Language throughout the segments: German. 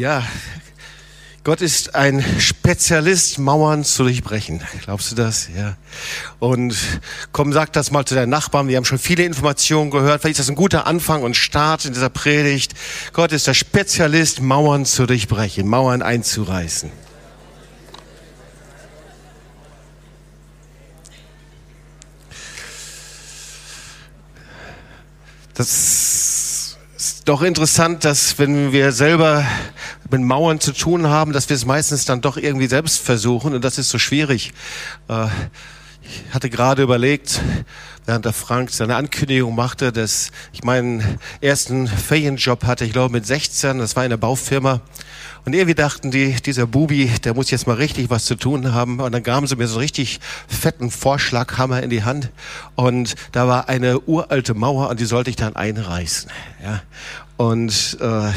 Ja, Gott ist ein Spezialist, Mauern zu durchbrechen. Glaubst du das? Ja. Und komm, sag das mal zu deinen Nachbarn. Wir haben schon viele Informationen gehört. Vielleicht ist das ein guter Anfang und Start in dieser Predigt. Gott ist der Spezialist, Mauern zu durchbrechen, Mauern einzureißen. Das doch interessant, dass wenn wir selber mit Mauern zu tun haben, dass wir es meistens dann doch irgendwie selbst versuchen und das ist so schwierig. Äh, ich hatte gerade überlegt, während der Frank seine Ankündigung machte, dass ich meinen ersten Ferienjob hatte, ich glaube mit 16, das war in der Baufirma. Und irgendwie dachten die, dieser Bubi, der muss jetzt mal richtig was zu tun haben. Und dann gaben sie mir so einen richtig fetten Vorschlaghammer in die Hand. Und da war eine uralte Mauer und die sollte ich dann einreißen. Ja. Und, äh, und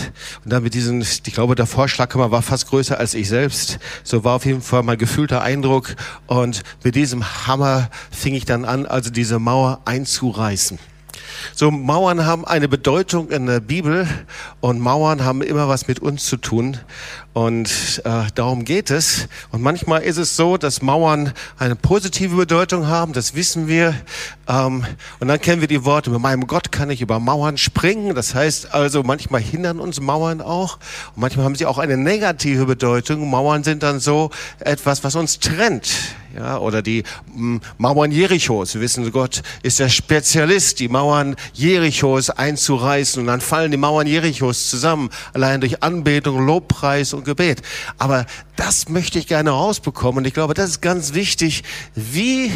dann mit diesen, ich glaube, der Vorschlaghammer war fast größer als ich selbst. So war auf jeden Fall mein gefühlter Eindruck. Und mit diesem Hammer fing ich dann an, also diese Mauer einzureißen. So Mauern haben eine Bedeutung in der Bibel und Mauern haben immer was mit uns zu tun. Und äh, darum geht es. Und manchmal ist es so, dass Mauern eine positive Bedeutung haben, das wissen wir. Ähm, und dann kennen wir die Worte, mit meinem Gott kann ich über Mauern springen. Das heißt also, manchmal hindern uns Mauern auch. Und manchmal haben sie auch eine negative Bedeutung. Mauern sind dann so etwas, was uns trennt. Ja, oder die m, Mauern Jerichos. Wir wissen, Gott ist der Spezialist, die Mauern Jerichos einzureißen. Und dann fallen die Mauern Jerichos zusammen, allein durch Anbetung, Lobpreis und Gebet. Aber das möchte ich gerne rausbekommen. Und ich glaube, das ist ganz wichtig. Wie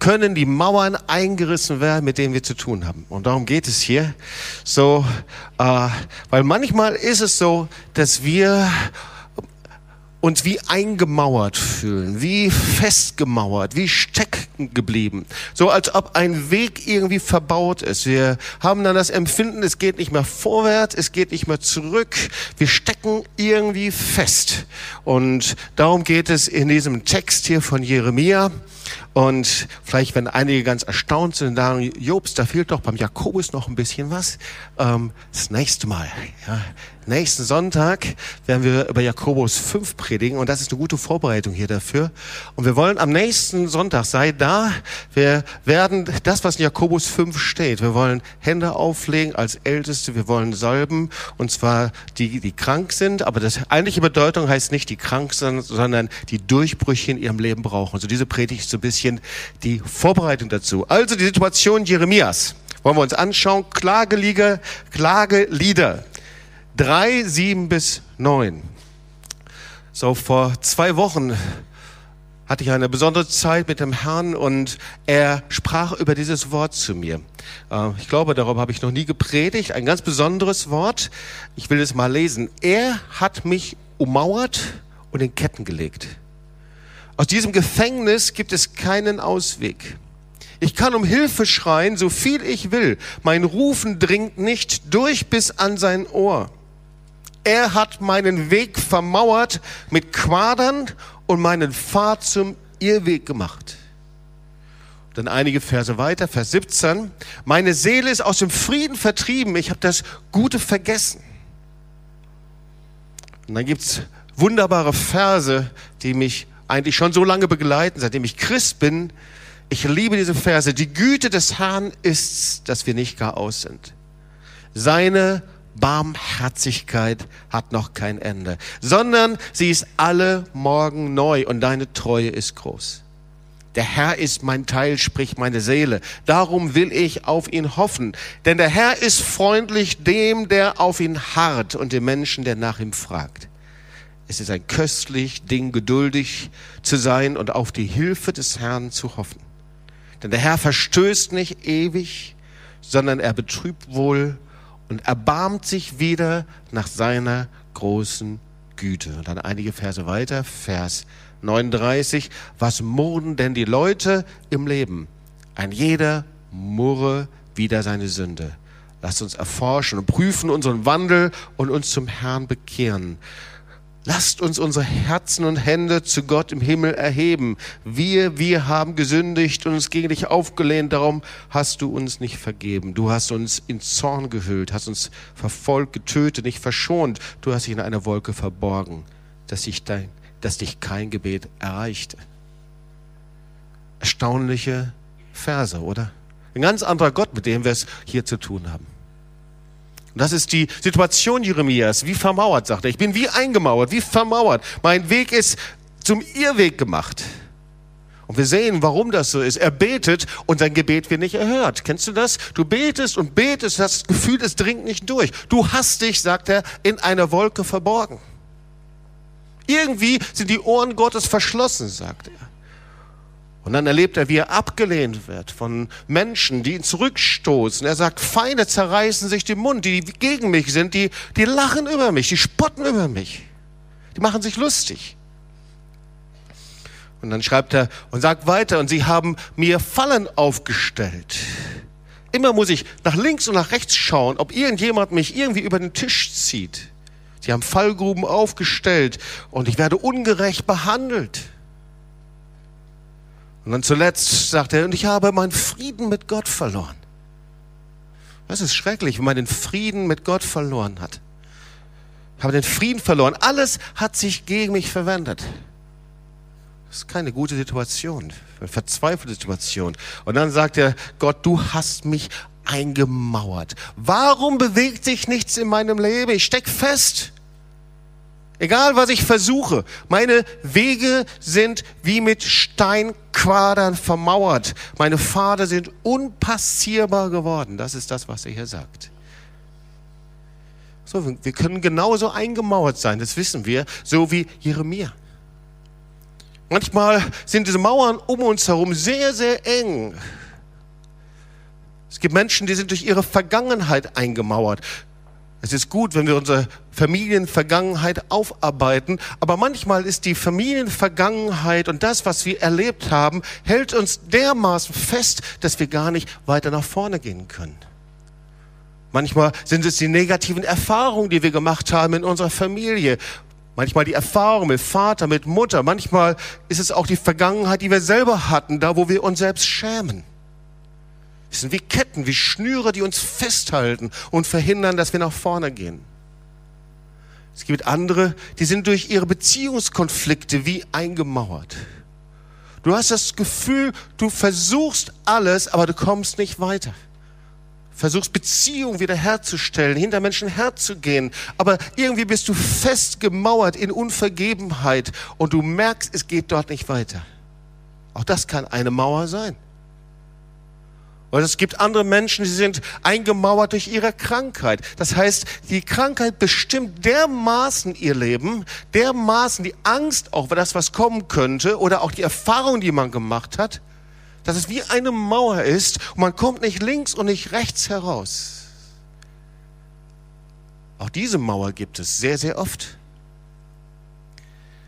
können die Mauern eingerissen werden, mit denen wir zu tun haben. Und darum geht es hier. So, äh, weil manchmal ist es so, dass wir uns wie eingemauert fühlen, wie festgemauert, wie stecken geblieben. So als ob ein Weg irgendwie verbaut ist. Wir haben dann das Empfinden, es geht nicht mehr vorwärts, es geht nicht mehr zurück. Wir stecken irgendwie fest. Und darum geht es in diesem Text hier von Jeremia. Und vielleicht, wenn einige ganz erstaunt sind sagen, Jobs, da fehlt doch beim Jakobus noch ein bisschen was. Ähm, das nächste Mal. Ja. Nächsten Sonntag werden wir über Jakobus 5 predigen und das ist eine gute Vorbereitung hier dafür. Und wir wollen am nächsten Sonntag, sei da, wir werden das, was in Jakobus 5 steht, wir wollen Hände auflegen als Älteste, wir wollen salben und zwar die, die krank sind, aber das eigentliche Bedeutung heißt nicht die krank sind, sondern die Durchbrüche in ihrem Leben brauchen. Also diese Predigt so ein bisschen die Vorbereitung dazu. Also die Situation Jeremias wollen wir uns anschauen. Klagelieder, Klagelieder. 3, 7 bis 9. So, vor zwei Wochen hatte ich eine besondere Zeit mit dem Herrn und er sprach über dieses Wort zu mir. Äh, ich glaube, darüber habe ich noch nie gepredigt. Ein ganz besonderes Wort. Ich will es mal lesen. Er hat mich ummauert und in Ketten gelegt. Aus diesem Gefängnis gibt es keinen Ausweg. Ich kann um Hilfe schreien, so viel ich will. Mein Rufen dringt nicht durch bis an sein Ohr. Er hat meinen Weg vermauert mit Quadern und meinen Pfad zum Irrweg gemacht. Dann einige Verse weiter, Vers 17. Meine Seele ist aus dem Frieden vertrieben, ich habe das Gute vergessen. Und dann gibt's wunderbare Verse, die mich eigentlich schon so lange begleiten, seitdem ich Christ bin. Ich liebe diese Verse. Die Güte des Herrn ist, dass wir nicht gar aus sind. Seine Barmherzigkeit hat noch kein Ende, sondern sie ist alle Morgen neu und deine Treue ist groß. Der Herr ist mein Teil, spricht meine Seele. Darum will ich auf ihn hoffen. Denn der Herr ist freundlich dem, der auf ihn harrt und dem Menschen, der nach ihm fragt. Es ist ein köstlich Ding, geduldig zu sein und auf die Hilfe des Herrn zu hoffen. Denn der Herr verstößt nicht ewig, sondern er betrübt wohl und erbarmt sich wieder nach seiner großen Güte. Und dann einige Verse weiter, Vers 39. Was murren denn die Leute im Leben? Ein jeder murre wieder seine Sünde. Lasst uns erforschen und prüfen unseren Wandel und uns zum Herrn bekehren. Lasst uns unsere Herzen und Hände zu Gott im Himmel erheben. Wir, wir haben gesündigt und uns gegen dich aufgelehnt, darum hast du uns nicht vergeben. Du hast uns in Zorn gehüllt, hast uns verfolgt, getötet, nicht verschont. Du hast dich in einer Wolke verborgen, dass, ich dein, dass dich kein Gebet erreichte. Erstaunliche Verse, oder? Ein ganz anderer Gott, mit dem wir es hier zu tun haben. Das ist die Situation Jeremias, wie vermauert, sagt er. Ich bin wie eingemauert, wie vermauert. Mein Weg ist zum Irrweg gemacht. Und wir sehen, warum das so ist. Er betet und sein Gebet wird nicht erhört. Kennst du das? Du betest und betest, hast das Gefühl, es dringt nicht durch. Du hast dich, sagt er, in einer Wolke verborgen. Irgendwie sind die Ohren Gottes verschlossen, sagt er. Und dann erlebt er, wie er abgelehnt wird von Menschen, die ihn zurückstoßen. Er sagt, Feinde zerreißen sich den Mund, die gegen mich sind, die, die lachen über mich, die spotten über mich. Die machen sich lustig. Und dann schreibt er und sagt weiter, und sie haben mir Fallen aufgestellt. Immer muss ich nach links und nach rechts schauen, ob irgendjemand mich irgendwie über den Tisch zieht. Sie haben Fallgruben aufgestellt und ich werde ungerecht behandelt. Und dann zuletzt sagt er, und ich habe meinen Frieden mit Gott verloren. Das ist schrecklich, wenn man den Frieden mit Gott verloren hat. Ich habe den Frieden verloren. Alles hat sich gegen mich verwendet. Das ist keine gute Situation, eine verzweifelte Situation. Und dann sagt er, Gott, du hast mich eingemauert. Warum bewegt sich nichts in meinem Leben? Ich steck fest. Egal was ich versuche, meine Wege sind wie mit Steinquadern vermauert. Meine Pfade sind unpassierbar geworden. Das ist das, was er hier sagt. So, wir können genauso eingemauert sein, das wissen wir, so wie Jeremia. Manchmal sind diese Mauern um uns herum sehr, sehr eng. Es gibt Menschen, die sind durch ihre Vergangenheit eingemauert. Es ist gut, wenn wir unsere Familienvergangenheit aufarbeiten, aber manchmal ist die Familienvergangenheit und das, was wir erlebt haben, hält uns dermaßen fest, dass wir gar nicht weiter nach vorne gehen können. Manchmal sind es die negativen Erfahrungen, die wir gemacht haben in unserer Familie. Manchmal die Erfahrung mit Vater, mit Mutter. Manchmal ist es auch die Vergangenheit, die wir selber hatten, da wo wir uns selbst schämen. Es sind wie Ketten, wie Schnüre, die uns festhalten und verhindern, dass wir nach vorne gehen. Es gibt andere, die sind durch ihre Beziehungskonflikte wie eingemauert. Du hast das Gefühl, du versuchst alles, aber du kommst nicht weiter. Versuchst Beziehungen wiederherzustellen, hinter Menschen herzugehen, aber irgendwie bist du festgemauert in Unvergebenheit und du merkst, es geht dort nicht weiter. Auch das kann eine Mauer sein. Und es gibt andere Menschen, die sind eingemauert durch ihre Krankheit. Das heißt, die Krankheit bestimmt dermaßen ihr Leben, dermaßen die Angst auch, das, was kommen könnte, oder auch die Erfahrung, die man gemacht hat, dass es wie eine Mauer ist und man kommt nicht links und nicht rechts heraus. Auch diese Mauer gibt es sehr, sehr oft.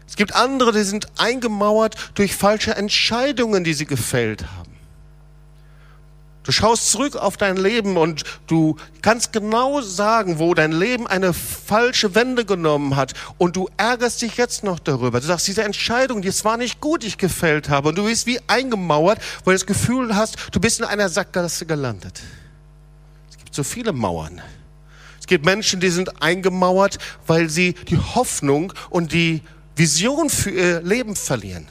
Es gibt andere, die sind eingemauert durch falsche Entscheidungen, die sie gefällt haben. Du schaust zurück auf dein Leben und du kannst genau sagen, wo dein Leben eine falsche Wende genommen hat und du ärgerst dich jetzt noch darüber. Du sagst, diese Entscheidung, die es war nicht gut, die ich gefällt habe und du bist wie eingemauert, weil du das Gefühl hast, du bist in einer Sackgasse gelandet. Es gibt so viele Mauern. Es gibt Menschen, die sind eingemauert, weil sie die Hoffnung und die Vision für ihr Leben verlieren.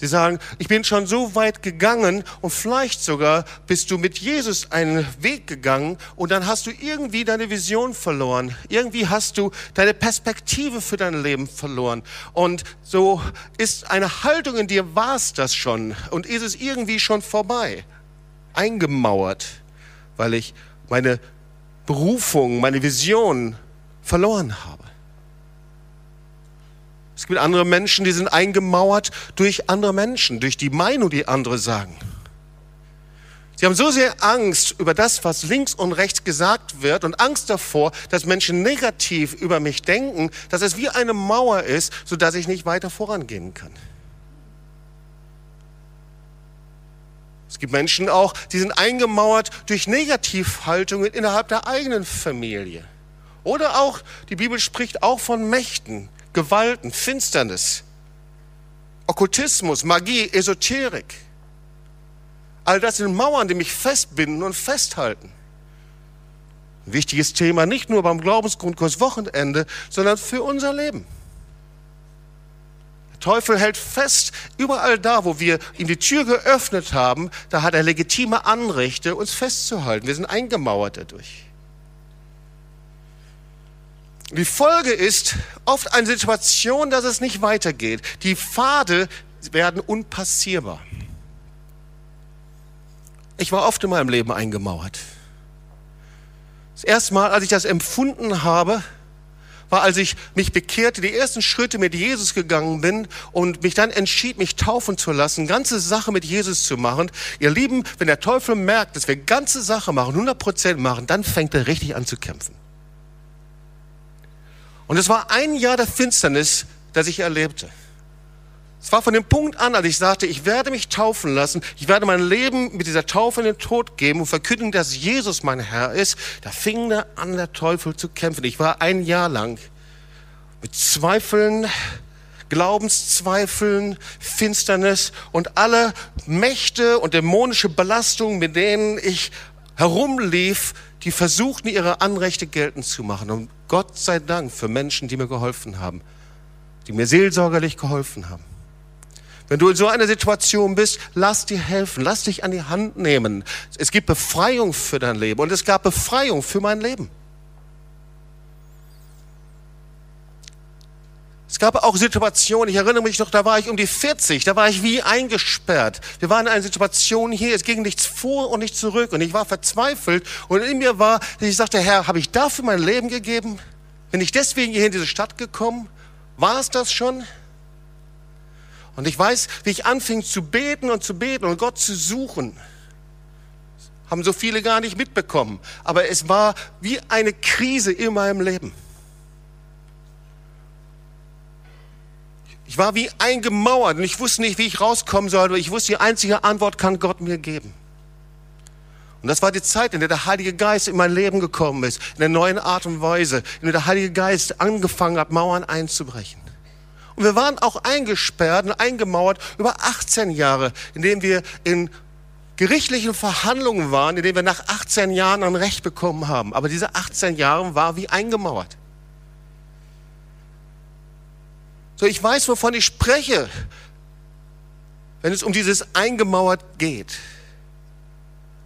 Die sagen, ich bin schon so weit gegangen und vielleicht sogar bist du mit Jesus einen Weg gegangen und dann hast du irgendwie deine Vision verloren. Irgendwie hast du deine Perspektive für dein Leben verloren. Und so ist eine Haltung in dir, war es das schon und ist es irgendwie schon vorbei. Eingemauert, weil ich meine Berufung, meine Vision verloren habe. Es gibt andere Menschen, die sind eingemauert durch andere Menschen, durch die Meinung, die andere sagen. Sie haben so sehr Angst über das, was links und rechts gesagt wird und Angst davor, dass Menschen negativ über mich denken, dass es wie eine Mauer ist, sodass ich nicht weiter vorangehen kann. Es gibt Menschen auch, die sind eingemauert durch Negativhaltungen innerhalb der eigenen Familie. Oder auch, die Bibel spricht auch von Mächten, Gewalten, Finsternis, Okkultismus, Magie, Esoterik. All das sind Mauern, die mich festbinden und festhalten. Ein wichtiges Thema nicht nur beim Glaubensgrundkurs Wochenende, sondern für unser Leben. Der Teufel hält fest, überall da, wo wir ihm die Tür geöffnet haben, da hat er legitime Anrechte, uns festzuhalten. Wir sind eingemauert dadurch. Die Folge ist oft eine Situation, dass es nicht weitergeht. Die Pfade werden unpassierbar. Ich war oft in meinem Leben eingemauert. Das erste Mal, als ich das empfunden habe, war, als ich mich bekehrte, die ersten Schritte mit Jesus gegangen bin und mich dann entschied, mich taufen zu lassen, ganze Sache mit Jesus zu machen. Ihr Lieben, wenn der Teufel merkt, dass wir ganze Sache machen, 100 Prozent machen, dann fängt er richtig an zu kämpfen. Und es war ein Jahr der Finsternis, das ich erlebte. Es war von dem Punkt an, als ich sagte, ich werde mich taufen lassen, ich werde mein Leben mit dieser Taufe in den Tod geben und verkünden, dass Jesus mein Herr ist, da fing da an, der Teufel zu kämpfen. Ich war ein Jahr lang mit Zweifeln, Glaubenszweifeln, Finsternis und alle Mächte und dämonische Belastungen, mit denen ich herumlief, die versuchten, ihre Anrechte geltend zu machen. Und Gott sei Dank für Menschen, die mir geholfen haben, die mir seelsorgerlich geholfen haben. Wenn du in so einer Situation bist, lass dir helfen, lass dich an die Hand nehmen. Es gibt Befreiung für dein Leben und es gab Befreiung für mein Leben. Es gab auch Situationen, ich erinnere mich noch, da war ich um die 40, da war ich wie eingesperrt. Wir waren in einer Situation hier, es ging nichts vor und nichts zurück und ich war verzweifelt und in mir war, ich sagte, Herr, habe ich dafür mein Leben gegeben? Bin ich deswegen hier in diese Stadt gekommen? War es das schon? Und ich weiß, wie ich anfing zu beten und zu beten und Gott zu suchen. Haben so viele gar nicht mitbekommen. Aber es war wie eine Krise in meinem Leben. Ich war wie eingemauert und ich wusste nicht, wie ich rauskommen soll, aber ich wusste, die einzige Antwort kann Gott mir geben. Und das war die Zeit, in der der Heilige Geist in mein Leben gekommen ist, in der neuen Art und Weise, in der der Heilige Geist angefangen hat, Mauern einzubrechen. Und wir waren auch eingesperrt und eingemauert über 18 Jahre, indem wir in gerichtlichen Verhandlungen waren, indem wir nach 18 Jahren ein Recht bekommen haben. Aber diese 18 Jahre war wie eingemauert. So, ich weiß, wovon ich spreche, wenn es um dieses eingemauert geht.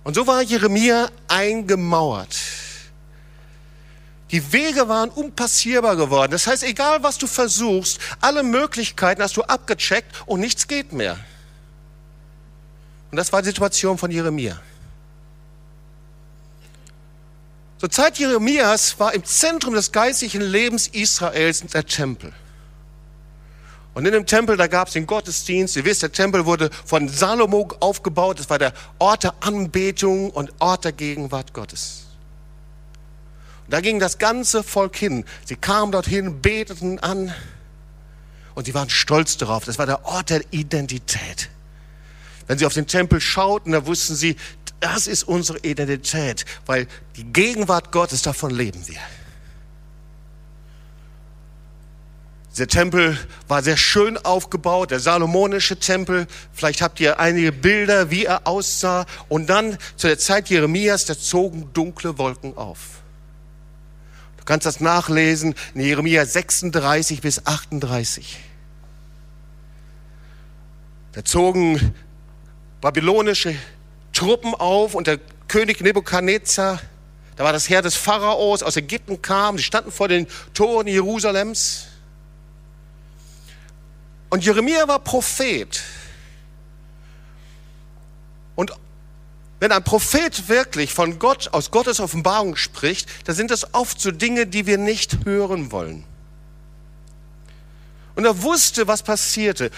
Und so war Jeremia eingemauert. Die Wege waren unpassierbar geworden. Das heißt, egal was du versuchst, alle Möglichkeiten hast du abgecheckt und nichts geht mehr. Und das war die Situation von Jeremia. Zur Zeit Jeremias war im Zentrum des geistlichen Lebens Israels der Tempel. Und in dem Tempel, da gab es den Gottesdienst. Ihr wisst, der Tempel wurde von Salomo aufgebaut. Das war der Ort der Anbetung und Ort der Gegenwart Gottes. Da ging das ganze Volk hin. Sie kamen dorthin, beteten an und sie waren stolz darauf. Das war der Ort der Identität. Wenn sie auf den Tempel schauten, da wussten sie, das ist unsere Identität, weil die Gegenwart Gottes, davon leben wir. Der Tempel war sehr schön aufgebaut, der salomonische Tempel. Vielleicht habt ihr einige Bilder, wie er aussah. Und dann zu der Zeit Jeremias, da zogen dunkle Wolken auf. Du kannst das nachlesen in Jeremia 36 bis 38. Da zogen babylonische Truppen auf und der König Nebukadnezar, da war das Heer des Pharaos aus Ägypten kam, die standen vor den Toren Jerusalems. Und Jeremia war Prophet. Und wenn ein Prophet wirklich von Gott, aus Gottes Offenbarung spricht, dann sind das oft so Dinge, die wir nicht hören wollen. Und er wusste, was passierte.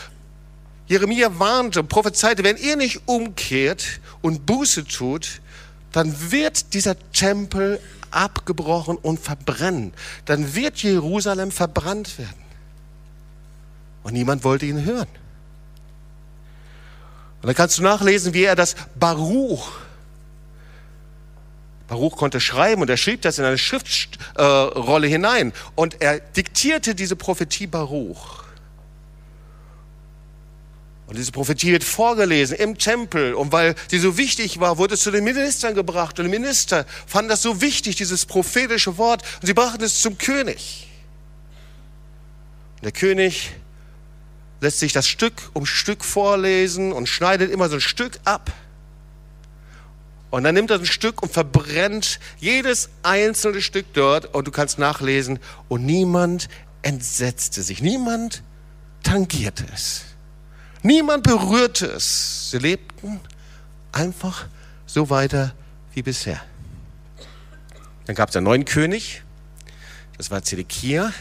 Jeremia warnte, prophezeite, wenn ihr nicht umkehrt und Buße tut, dann wird dieser Tempel abgebrochen und verbrennen. Dann wird Jerusalem verbrannt werden. Und niemand wollte ihn hören. Und dann kannst du nachlesen, wie er das Baruch Baruch konnte schreiben und er schrieb das in eine Schriftrolle äh, hinein und er diktierte diese Prophetie Baruch. Und diese Prophetie wird vorgelesen im Tempel. Und weil sie so wichtig war, wurde es zu den Ministern gebracht. Und die Minister fanden das so wichtig, dieses prophetische Wort. Und sie brachten es zum König. Und der König lässt sich das Stück um Stück vorlesen und schneidet immer so ein Stück ab. Und dann nimmt er ein Stück und verbrennt jedes einzelne Stück dort. Und du kannst nachlesen. Und niemand entsetzte sich. Niemand tangierte es. Niemand berührte es. Sie lebten einfach so weiter wie bisher. Dann gab es einen neuen König. Das war Zedekia.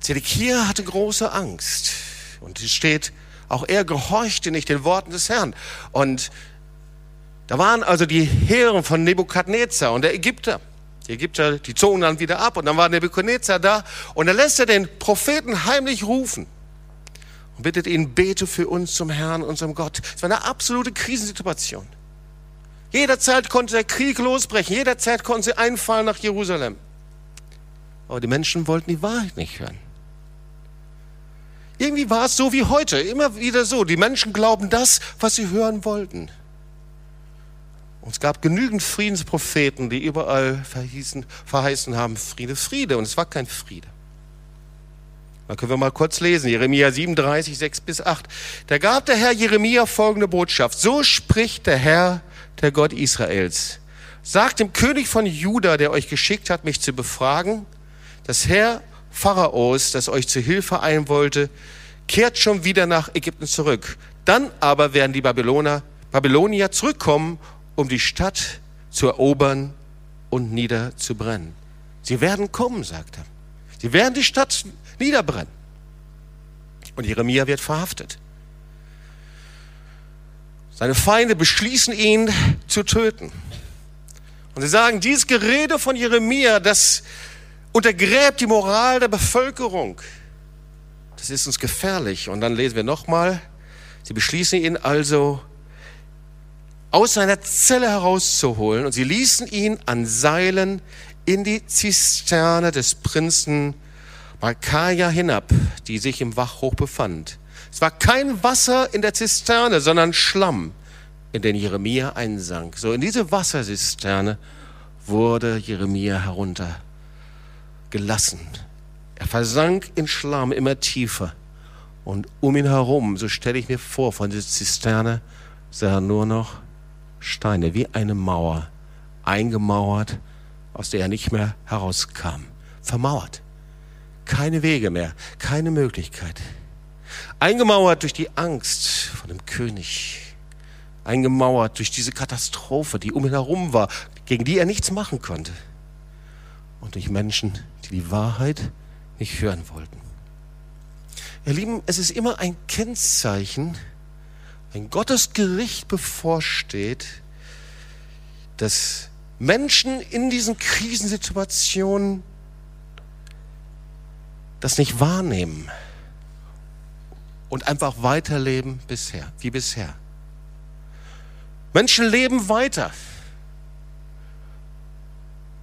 Zedekia hatte große Angst. Und es steht, auch er gehorchte nicht den Worten des Herrn. Und da waren also die Heeren von Nebukadnezar und der Ägypter. Die Ägypter, die zogen dann wieder ab und dann war Nebukadnezar da und da lässt er den Propheten heimlich rufen und bittet ihn, bete für uns zum Herrn, unserem Gott. Es war eine absolute Krisensituation. Jederzeit konnte der Krieg losbrechen, jederzeit konnten sie einfallen nach Jerusalem. Aber die Menschen wollten die Wahrheit nicht hören. Irgendwie war es so wie heute, immer wieder so. Die Menschen glauben das, was sie hören wollten. Und es gab genügend Friedenspropheten, die überall verhießen, verheißen haben, Friede, Friede. Und es war kein Friede. Da können wir mal kurz lesen, Jeremia 37, 6 bis 8. Da gab der Herr Jeremia folgende Botschaft. So spricht der Herr, der Gott Israels. Sagt dem König von Juda, der euch geschickt hat, mich zu befragen, das Herr Pharaos, das euch zu Hilfe ein wollte, kehrt schon wieder nach Ägypten zurück. Dann aber werden die Babyloner, Babylonier zurückkommen, um die Stadt zu erobern und niederzubrennen. Sie werden kommen, sagt er. Sie werden die Stadt niederbrennen. Und Jeremia wird verhaftet. Seine Feinde beschließen ihn zu töten. Und sie sagen, dieses Gerede von Jeremia, das untergräbt die Moral der Bevölkerung. Das ist uns gefährlich. Und dann lesen wir nochmal, sie beschließen ihn also aus seiner Zelle herauszuholen und sie ließen ihn an Seilen in die Zisterne des Prinzen Malkaja hinab, die sich im Wachhoch befand. Es war kein Wasser in der Zisterne, sondern Schlamm, in den Jeremia einsank. So in diese Wasserzisterne wurde Jeremia heruntergelassen. Er versank in Schlamm immer tiefer. Und um ihn herum, so stelle ich mir vor, von dieser Zisterne sah er nur noch Steine, wie eine Mauer, eingemauert, aus der er nicht mehr herauskam. Vermauert keine Wege mehr, keine Möglichkeit. Eingemauert durch die Angst vor dem König, eingemauert durch diese Katastrophe, die um ihn herum war, gegen die er nichts machen konnte. Und durch Menschen, die Wahrheit nicht hören wollten. Ihr Lieben, es ist immer ein Kennzeichen, wenn Gottes Gericht bevorsteht, dass Menschen in diesen Krisensituationen das nicht wahrnehmen und einfach weiterleben bisher, wie bisher. Menschen leben weiter.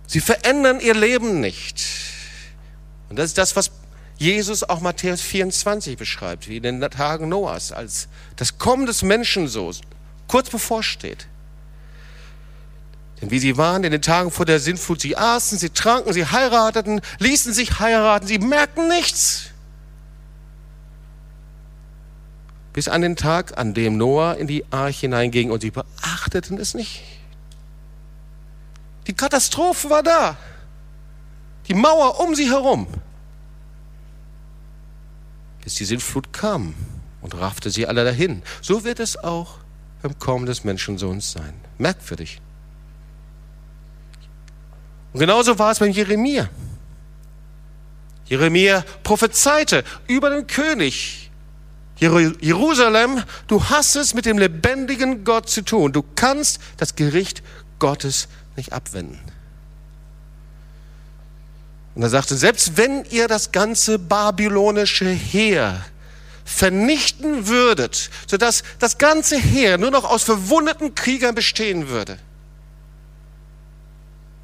Sie verändern ihr Leben nicht. Und das ist das, was Jesus auch Matthäus 24 beschreibt, wie in den Tagen Noahs, als das Kommen des Menschen so kurz bevorsteht. Denn wie sie waren in den Tagen vor der Sintflut, sie aßen, sie tranken, sie heirateten, ließen sich heiraten, sie merkten nichts. Bis an den Tag, an dem Noah in die Arche hineinging und sie beachteten es nicht. Die Katastrophe war da. Die Mauer um sie herum. Bis die Sintflut kam und raffte sie alle dahin. So wird es auch beim Kommen des Menschensohns sein. Merkwürdig. Und genauso war es bei Jeremia. Jeremia prophezeite über den König. Jerusalem, du hast es mit dem lebendigen Gott zu tun. Du kannst das Gericht Gottes nicht abwenden. Und er sagte, selbst wenn ihr das ganze babylonische Heer vernichten würdet, sodass das ganze Heer nur noch aus verwundeten Kriegern bestehen würde,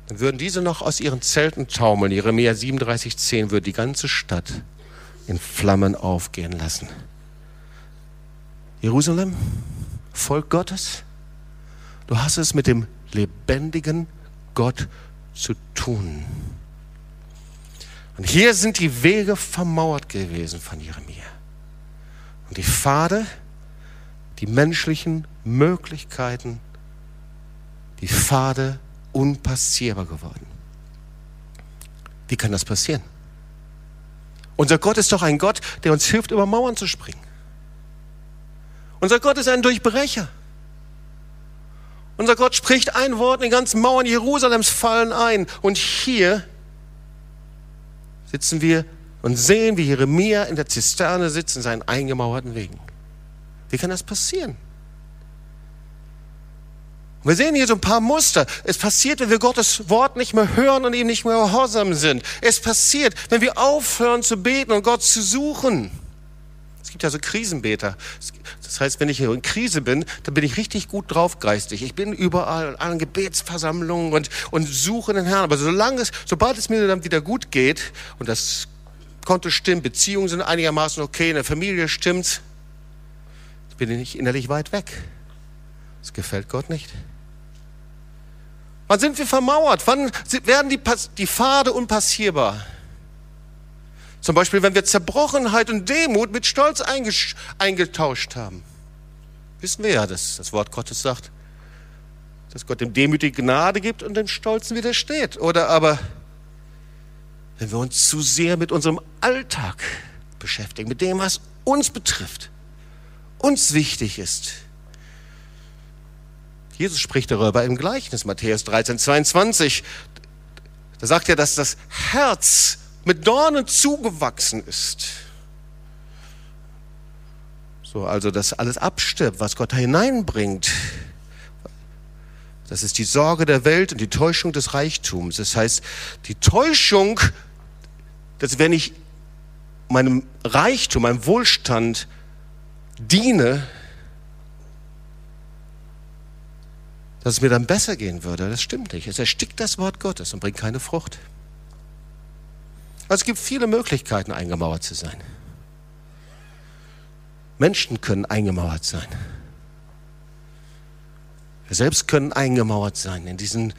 dann würden diese noch aus ihren Zelten taumeln. Jeremia 37,10 würde die ganze Stadt in Flammen aufgehen lassen. Jerusalem, Volk Gottes, du hast es mit dem lebendigen Gott zu tun. Und hier sind die Wege vermauert gewesen von Jeremia. Und die Pfade, die menschlichen Möglichkeiten, die Pfade unpassierbar geworden. Wie kann das passieren? Unser Gott ist doch ein Gott, der uns hilft, über Mauern zu springen. Unser Gott ist ein Durchbrecher. Unser Gott spricht ein Wort, die ganzen Mauern Jerusalems fallen ein. Und hier sitzen wir und sehen, wie Jeremia in der Zisterne sitzt in seinen eingemauerten Wegen. Wie kann das passieren? Wir sehen hier so ein paar Muster. Es passiert, wenn wir Gottes Wort nicht mehr hören und ihm nicht mehr gehorsam sind. Es passiert, wenn wir aufhören zu beten und Gott zu suchen. Es gibt ja so Krisenbeter. Das heißt, wenn ich in Krise bin, dann bin ich richtig gut drauf geistig. Ich bin überall in allen Gebetsversammlungen und, und suche den Herrn. Aber solange es, sobald es mir dann wieder gut geht und das Konto stimmt, Beziehungen sind einigermaßen okay, in der Familie stimmt's, bin ich innerlich weit weg. Das gefällt Gott nicht. Wann sind wir vermauert? Wann werden die, die Pfade unpassierbar? Zum Beispiel, wenn wir Zerbrochenheit und Demut mit Stolz eingetauscht haben. Wissen wir ja, dass das Wort Gottes sagt, dass Gott dem Demütigen Gnade gibt und dem Stolzen widersteht. Oder aber, wenn wir uns zu sehr mit unserem Alltag beschäftigen, mit dem, was uns betrifft, uns wichtig ist. Jesus spricht darüber im Gleichnis, Matthäus 13, 22. Da sagt er, dass das Herz mit Dornen zugewachsen ist. So, also, dass alles abstirbt, was Gott da hineinbringt. Das ist die Sorge der Welt und die Täuschung des Reichtums. Das heißt, die Täuschung, dass wenn ich meinem Reichtum, meinem Wohlstand diene, dass es mir dann besser gehen würde. Das stimmt nicht. Es erstickt das Wort Gottes und bringt keine Frucht. Es gibt viele Möglichkeiten, eingemauert zu sein. Menschen können eingemauert sein. Wir selbst können eingemauert sein in diesen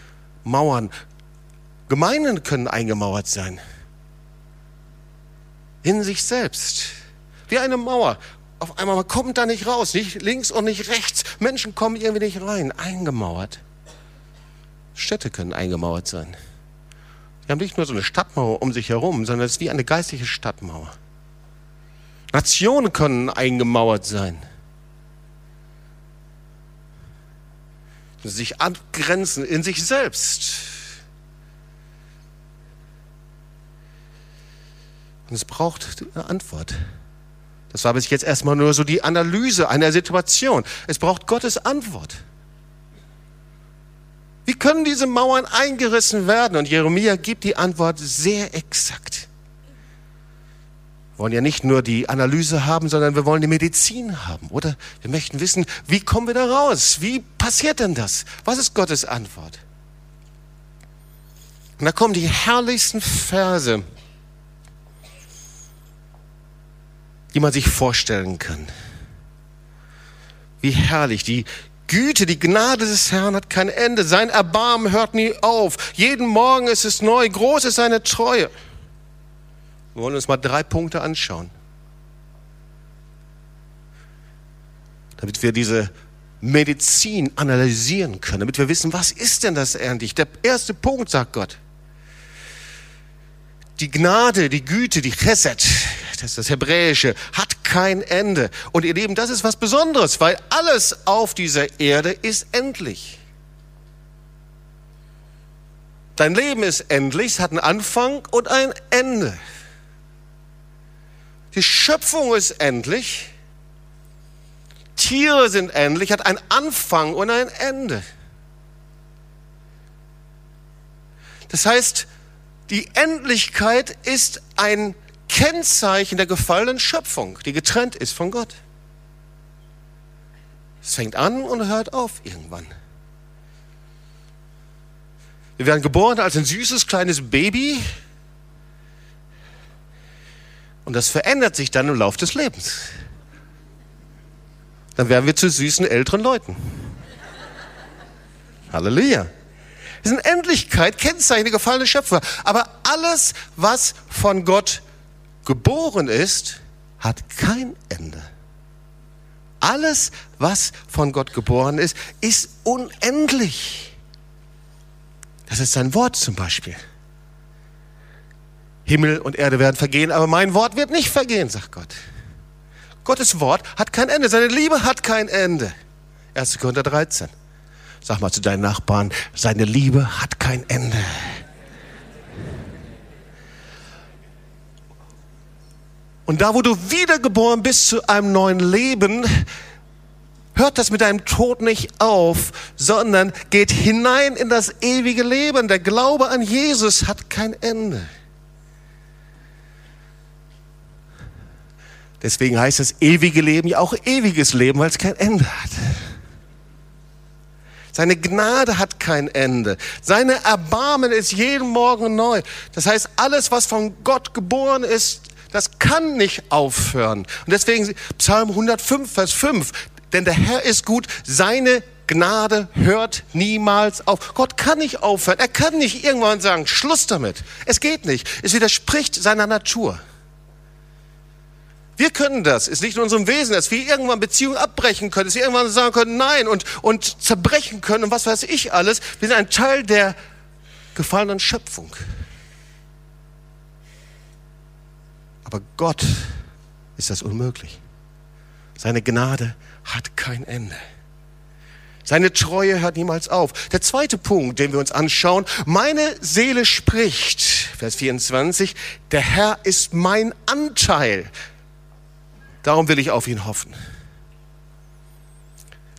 Mauern. Gemeinden können eingemauert sein. In sich selbst. Wie eine Mauer. Auf einmal man kommt da nicht raus, nicht links und nicht rechts. Menschen kommen irgendwie nicht rein. Eingemauert. Städte können eingemauert sein. Die haben nicht nur so eine Stadtmauer um sich herum, sondern es ist wie eine geistliche Stadtmauer. Nationen können eingemauert sein. Sich abgrenzen in sich selbst. Und es braucht eine Antwort. Das war bis jetzt erstmal nur so die Analyse einer Situation. Es braucht Gottes Antwort. Wie können diese Mauern eingerissen werden? Und Jeremia gibt die Antwort sehr exakt. Wir wollen ja nicht nur die Analyse haben, sondern wir wollen die Medizin haben, oder? Wir möchten wissen, wie kommen wir da raus? Wie passiert denn das? Was ist Gottes Antwort? Und da kommen die herrlichsten Verse, die man sich vorstellen kann. Wie herrlich, die Güte, die Gnade des Herrn hat kein Ende. Sein Erbarmen hört nie auf. Jeden Morgen ist es neu. Groß ist seine Treue. Wir wollen uns mal drei Punkte anschauen. Damit wir diese Medizin analysieren können, damit wir wissen, was ist denn das eigentlich? Der erste Punkt, sagt Gott. Die Gnade, die Güte, die Chesed, das ist das Hebräische, hat kein Ende. Und ihr Lieben, das ist was Besonderes, weil alles auf dieser Erde ist endlich. Dein Leben ist endlich, es hat einen Anfang und ein Ende. Die Schöpfung ist endlich. Tiere sind endlich, hat einen Anfang und ein Ende. Das heißt, die Endlichkeit ist ein Kennzeichen der gefallenen Schöpfung, die getrennt ist von Gott. Es fängt an und hört auf irgendwann. Wir werden geboren als ein süßes kleines Baby. Und das verändert sich dann im Laufe des Lebens. Dann werden wir zu süßen älteren Leuten. Halleluja. Wir sind Endlichkeit, Kennzeichen, gefallene Schöpfer. Aber alles, was von Gott geboren ist, hat kein Ende. Alles, was von Gott geboren ist, ist unendlich. Das ist sein Wort zum Beispiel. Himmel und Erde werden vergehen, aber mein Wort wird nicht vergehen, sagt Gott. Gottes Wort hat kein Ende, seine Liebe hat kein Ende. 1. Korinther 13. Sag mal zu deinen Nachbarn, seine Liebe hat kein Ende. Und da, wo du wiedergeboren bist zu einem neuen Leben, hört das mit deinem Tod nicht auf, sondern geht hinein in das ewige Leben. Der Glaube an Jesus hat kein Ende. Deswegen heißt das ewige Leben ja auch ewiges Leben, weil es kein Ende hat. Seine Gnade hat kein Ende. Seine Erbarmen ist jeden Morgen neu. Das heißt, alles, was von Gott geboren ist, das kann nicht aufhören. Und deswegen Psalm 105, Vers 5. Denn der Herr ist gut, seine Gnade hört niemals auf. Gott kann nicht aufhören. Er kann nicht irgendwann sagen, Schluss damit. Es geht nicht. Es widerspricht seiner Natur. Wir können das, ist nicht in unserem Wesen, dass wir irgendwann Beziehungen abbrechen können, dass wir irgendwann sagen können, nein und, und zerbrechen können und was weiß ich alles. Wir sind ein Teil der gefallenen Schöpfung. Aber Gott ist das unmöglich. Seine Gnade hat kein Ende. Seine Treue hört niemals auf. Der zweite Punkt, den wir uns anschauen, meine Seele spricht, Vers 24, der Herr ist mein Anteil. Darum will ich auf ihn hoffen.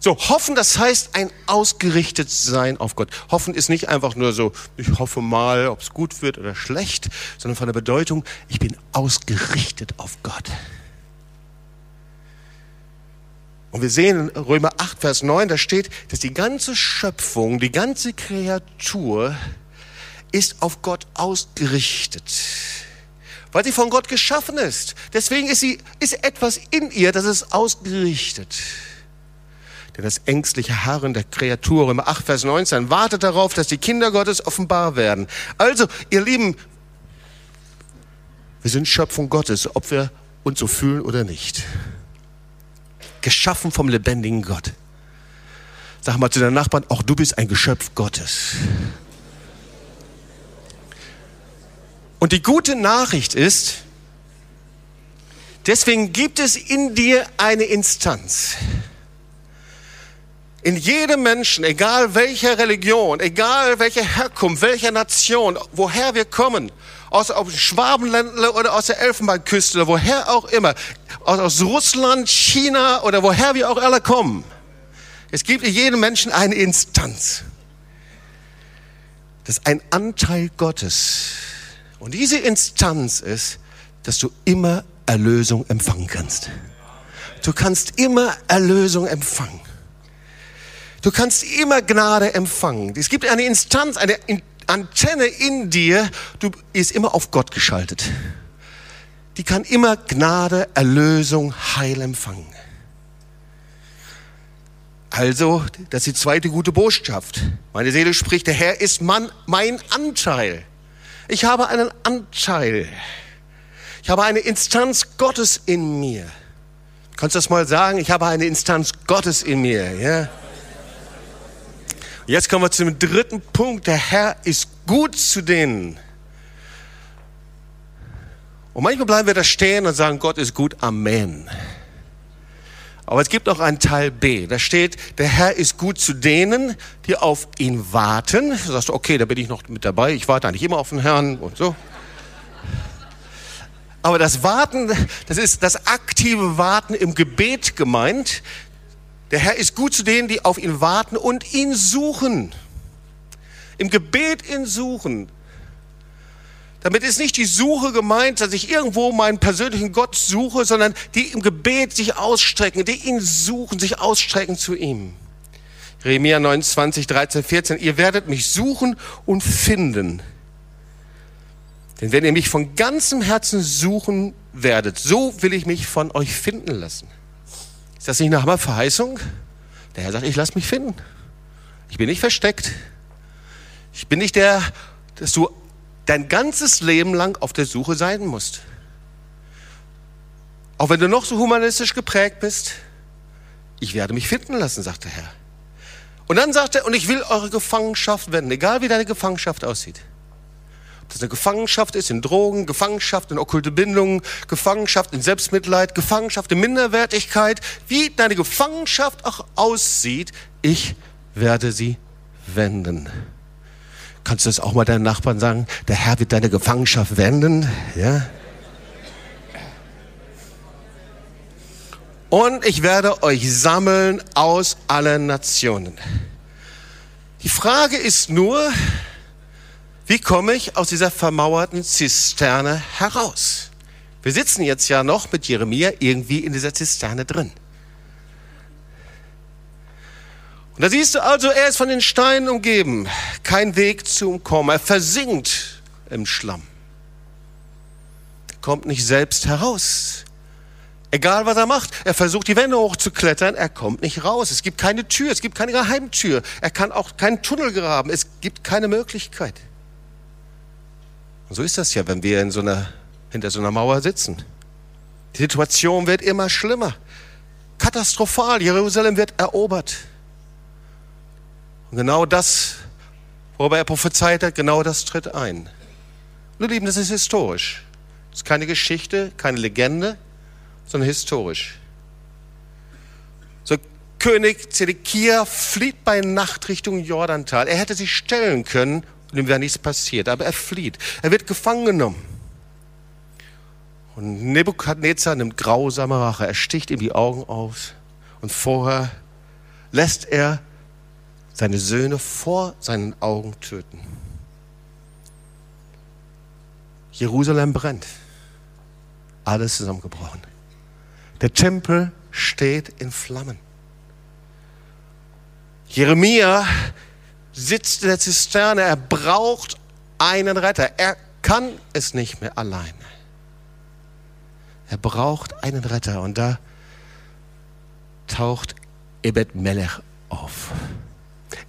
So, hoffen, das heißt ein ausgerichtet sein auf Gott. Hoffen ist nicht einfach nur so, ich hoffe mal, ob es gut wird oder schlecht, sondern von der Bedeutung, ich bin ausgerichtet auf Gott. Und wir sehen in Römer 8, Vers 9, da steht, dass die ganze Schöpfung, die ganze Kreatur ist auf Gott ausgerichtet weil sie von Gott geschaffen ist. Deswegen ist sie, ist etwas in ihr, das ist ausgerichtet. Denn das ängstliche Harren der Kreatur im 8, Vers 19 wartet darauf, dass die Kinder Gottes offenbar werden. Also, ihr Lieben, wir sind Schöpfung Gottes, ob wir uns so fühlen oder nicht. Geschaffen vom lebendigen Gott. Sag mal zu deinen Nachbarn, auch du bist ein Geschöpf Gottes. Und die gute Nachricht ist, deswegen gibt es in dir eine Instanz. In jedem Menschen, egal welcher Religion, egal welcher Herkunft, welcher Nation, woher wir kommen, aus, aus Schwabenländle oder aus der Elfenbeinküste oder woher auch immer, aus, aus Russland, China oder woher wir auch alle kommen. Es gibt in jedem Menschen eine Instanz. Das ist ein Anteil Gottes und diese Instanz ist, dass du immer Erlösung empfangen kannst. Du kannst immer Erlösung empfangen. Du kannst immer Gnade empfangen. Es gibt eine Instanz, eine Antenne in dir, du ist immer auf Gott geschaltet. Die kann immer Gnade, Erlösung, Heil empfangen. Also, das ist die zweite gute Botschaft. Meine Seele spricht, der Herr ist Mann, mein Anteil. Ich habe einen Anteil. Ich habe eine Instanz Gottes in mir. Kannst du das mal sagen? Ich habe eine Instanz Gottes in mir. Ja? Jetzt kommen wir zum dritten Punkt. Der Herr ist gut zu denen. Und manchmal bleiben wir da stehen und sagen, Gott ist gut. Amen. Aber es gibt auch einen Teil B. Da steht, der Herr ist gut zu denen, die auf ihn warten. Du sagst, okay, da bin ich noch mit dabei. Ich warte eigentlich immer auf den Herrn und so. Aber das Warten, das ist das aktive Warten im Gebet gemeint. Der Herr ist gut zu denen, die auf ihn warten und ihn suchen. Im Gebet ihn suchen. Damit ist nicht die Suche gemeint, dass ich irgendwo meinen persönlichen Gott suche, sondern die im Gebet sich ausstrecken, die ihn suchen, sich ausstrecken zu ihm. Jeremia 29, 13, 14. Ihr werdet mich suchen und finden. Denn wenn ihr mich von ganzem Herzen suchen werdet, so will ich mich von euch finden lassen. Ist das nicht eine Hammerverheißung? Der Herr sagt, ich lasse mich finden. Ich bin nicht versteckt. Ich bin nicht der, dass du dein ganzes Leben lang auf der Suche sein musst. Auch wenn du noch so humanistisch geprägt bist, ich werde mich finden lassen, sagt der Herr. Und dann sagt er, und ich will eure Gefangenschaft wenden, egal wie deine Gefangenschaft aussieht. Ob das eine Gefangenschaft ist in Drogen, Gefangenschaft in okkulte Bindungen, Gefangenschaft in Selbstmitleid, Gefangenschaft in Minderwertigkeit, wie deine Gefangenschaft auch aussieht, ich werde sie wenden. Kannst du das auch mal deinen Nachbarn sagen? Der Herr wird deine Gefangenschaft wenden, ja? Und ich werde euch sammeln aus allen Nationen. Die Frage ist nur, wie komme ich aus dieser vermauerten Zisterne heraus? Wir sitzen jetzt ja noch mit Jeremia irgendwie in dieser Zisterne drin. Und da siehst du also, er ist von den Steinen umgeben, kein Weg zum Kommen. Er versinkt im Schlamm. Er kommt nicht selbst heraus. Egal was er macht, er versucht die Wände hochzuklettern, er kommt nicht raus. Es gibt keine Tür, es gibt keine Geheimtür. Er kann auch keinen Tunnel graben, es gibt keine Möglichkeit. Und so ist das ja, wenn wir so einer, hinter so einer Mauer sitzen. Die Situation wird immer schlimmer. Katastrophal. Jerusalem wird erobert. Und genau das, worüber er prophezeit hat, genau das tritt ein. Nur Lieben, das ist historisch. Das ist keine Geschichte, keine Legende, sondern historisch. So, König Zedekia flieht bei Nacht Richtung Jordantal. Er hätte sich stellen können und ihm wäre nichts passiert, aber er flieht. Er wird gefangen genommen. Und Nebukadnezar nimmt grausame Rache. Er sticht ihm die Augen aus. Und vorher lässt er seine Söhne vor seinen Augen töten. Jerusalem brennt. Alles zusammengebrochen. Der Tempel steht in Flammen. Jeremia sitzt in der Zisterne. Er braucht einen Retter. Er kann es nicht mehr alleine. Er braucht einen Retter. Und da taucht Ebed Melech auf.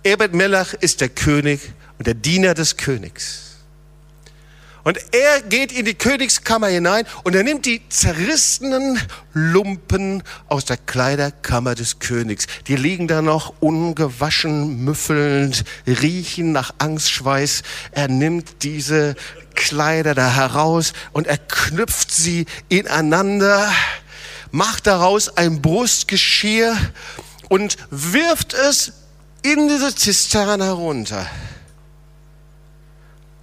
Ebed Melech ist der König und der Diener des Königs. Und er geht in die Königskammer hinein und er nimmt die zerrissenen Lumpen aus der Kleiderkammer des Königs. Die liegen da noch ungewaschen, müffelnd, riechen nach Angstschweiß. Er nimmt diese Kleider da heraus und er knüpft sie ineinander, macht daraus ein Brustgeschirr und wirft es in diese Zisterne herunter.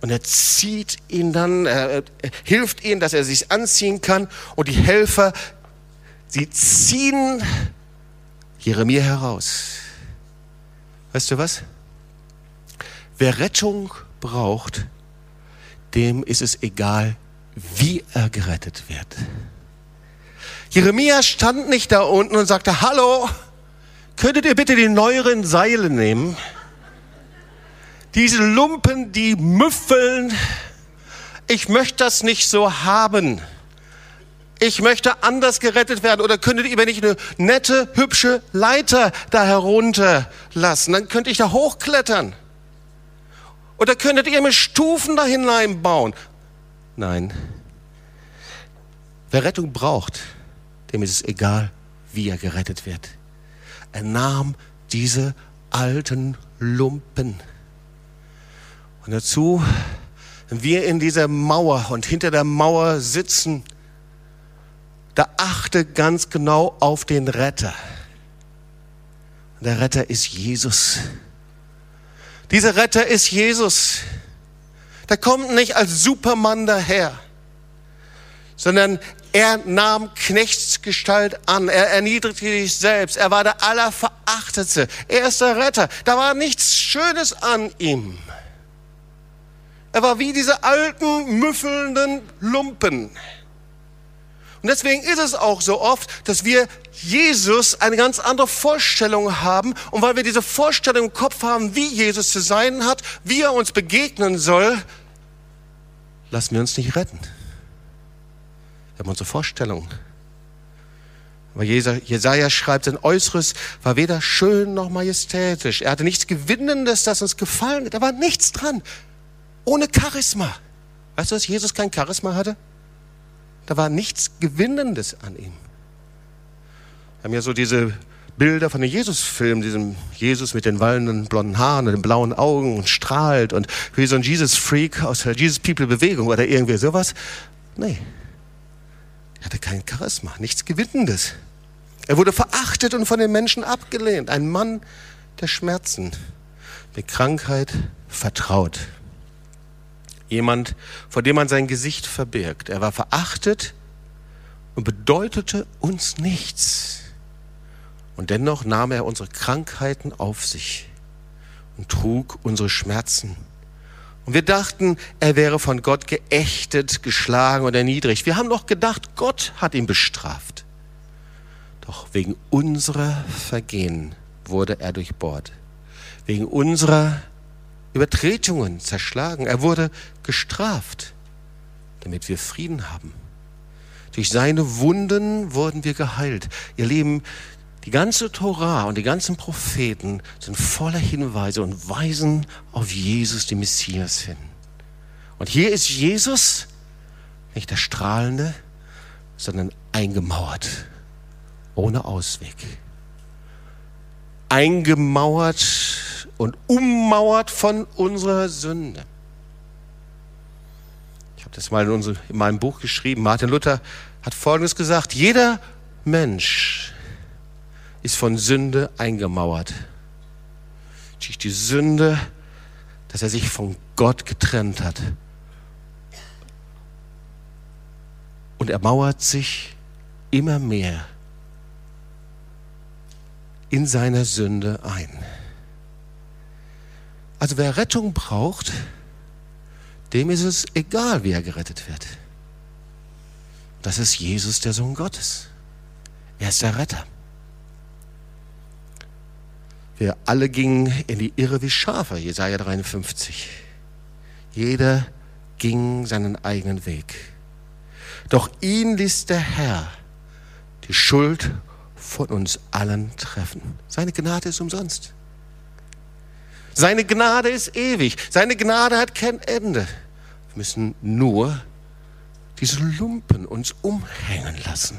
Und er zieht ihn dann, er, hilft ihm, dass er sich anziehen kann. Und die Helfer, sie ziehen Jeremia heraus. Weißt du was? Wer Rettung braucht, dem ist es egal, wie er gerettet wird. Jeremia stand nicht da unten und sagte, hallo, könntet ihr bitte die neueren Seile nehmen? Diese Lumpen, die müffeln. Ich möchte das nicht so haben. Ich möchte anders gerettet werden. Oder könntet ihr mir nicht eine nette, hübsche Leiter da herunterlassen? Dann könnte ich da hochklettern. Oder könntet ihr mir Stufen da hineinbauen? Nein. Wer Rettung braucht, dem ist es egal, wie er gerettet wird. Er nahm diese alten Lumpen und dazu, wenn wir in dieser Mauer und hinter der Mauer sitzen, da achte ganz genau auf den Retter. Und der Retter ist Jesus. Dieser Retter ist Jesus. Der kommt nicht als Supermann daher, sondern er nahm Knechtsgestalt an. Er erniedrigte sich selbst. Er war der Allerverachtetste. Er ist der Retter. Da war nichts Schönes an ihm. Er war wie diese alten, müffelnden Lumpen. Und deswegen ist es auch so oft, dass wir Jesus eine ganz andere Vorstellung haben und weil wir diese Vorstellung im Kopf haben, wie Jesus zu sein hat, wie er uns begegnen soll, lassen wir uns nicht retten. Wir haben unsere Vorstellungen. Aber Jesaja schreibt, sein Äußeres war weder schön noch majestätisch. Er hatte nichts Gewinnendes, das uns gefallen hat. Da war nichts dran. Ohne Charisma. Weißt du, dass Jesus kein Charisma hatte? Da war nichts Gewinnendes an ihm. Wir haben ja so diese Bilder von den Jesus-Filmen, diesem Jesus mit den wallenden blonden Haaren und den blauen Augen und strahlt und wie so ein Jesus-Freak aus der Jesus-People-Bewegung oder irgendwie sowas. Nee, er hatte kein Charisma, nichts Gewinnendes. Er wurde verachtet und von den Menschen abgelehnt. Ein Mann der Schmerzen, mit Krankheit vertraut. Jemand, vor dem man sein Gesicht verbirgt. Er war verachtet und bedeutete uns nichts. Und dennoch nahm er unsere Krankheiten auf sich und trug unsere Schmerzen. Und wir dachten, er wäre von Gott geächtet, geschlagen oder erniedrigt. Wir haben doch gedacht, Gott hat ihn bestraft. Doch wegen unserer Vergehen wurde er durchbohrt. Wegen unserer Übertretungen zerschlagen. Er wurde gestraft, damit wir Frieden haben. Durch seine Wunden wurden wir geheilt. Ihr Lieben, die ganze Torah und die ganzen Propheten sind voller Hinweise und weisen auf Jesus, den Messias, hin. Und hier ist Jesus nicht der Strahlende, sondern eingemauert, ohne Ausweg. Eingemauert und ummauert von unserer Sünde. Ich habe das mal in, unserem, in meinem Buch geschrieben. Martin Luther hat Folgendes gesagt. Jeder Mensch ist von Sünde eingemauert. Durch die Sünde, dass er sich von Gott getrennt hat. Und er mauert sich immer mehr in seiner Sünde ein. Also wer Rettung braucht, dem ist es egal, wie er gerettet wird. Das ist Jesus, der Sohn Gottes. Er ist der Retter. Wir alle gingen in die Irre wie Schafe, Jesaja 53. Jeder ging seinen eigenen Weg. Doch ihn ließ der Herr die Schuld von uns allen treffen. Seine Gnade ist umsonst. Seine Gnade ist ewig. Seine Gnade hat kein Ende. Wir müssen nur diese Lumpen uns umhängen lassen.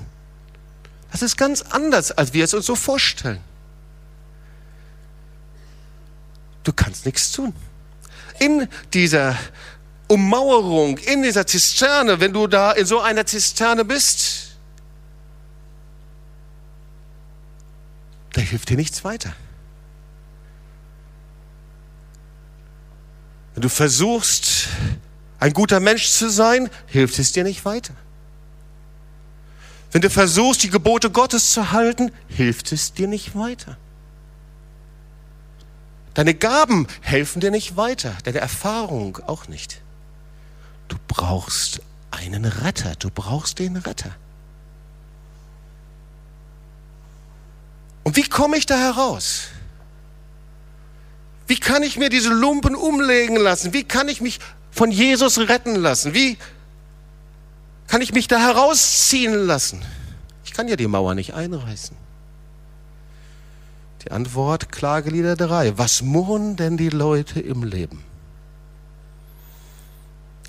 Das ist ganz anders, als wir es uns so vorstellen. Du kannst nichts tun. In dieser Ummauerung, in dieser Zisterne, wenn du da in so einer Zisterne bist, da hilft dir nichts weiter. Wenn du versuchst, ein guter Mensch zu sein, hilft es dir nicht weiter. Wenn du versuchst, die Gebote Gottes zu halten, hilft es dir nicht weiter. Deine Gaben helfen dir nicht weiter, deine Erfahrung auch nicht. Du brauchst einen Retter, du brauchst den Retter. Und wie komme ich da heraus? Wie kann ich mir diese Lumpen umlegen lassen? Wie kann ich mich von Jesus retten lassen? Wie kann ich mich da herausziehen lassen? Ich kann ja die Mauer nicht einreißen. Die Antwort, Klagelieder 3. Was murren denn die Leute im Leben?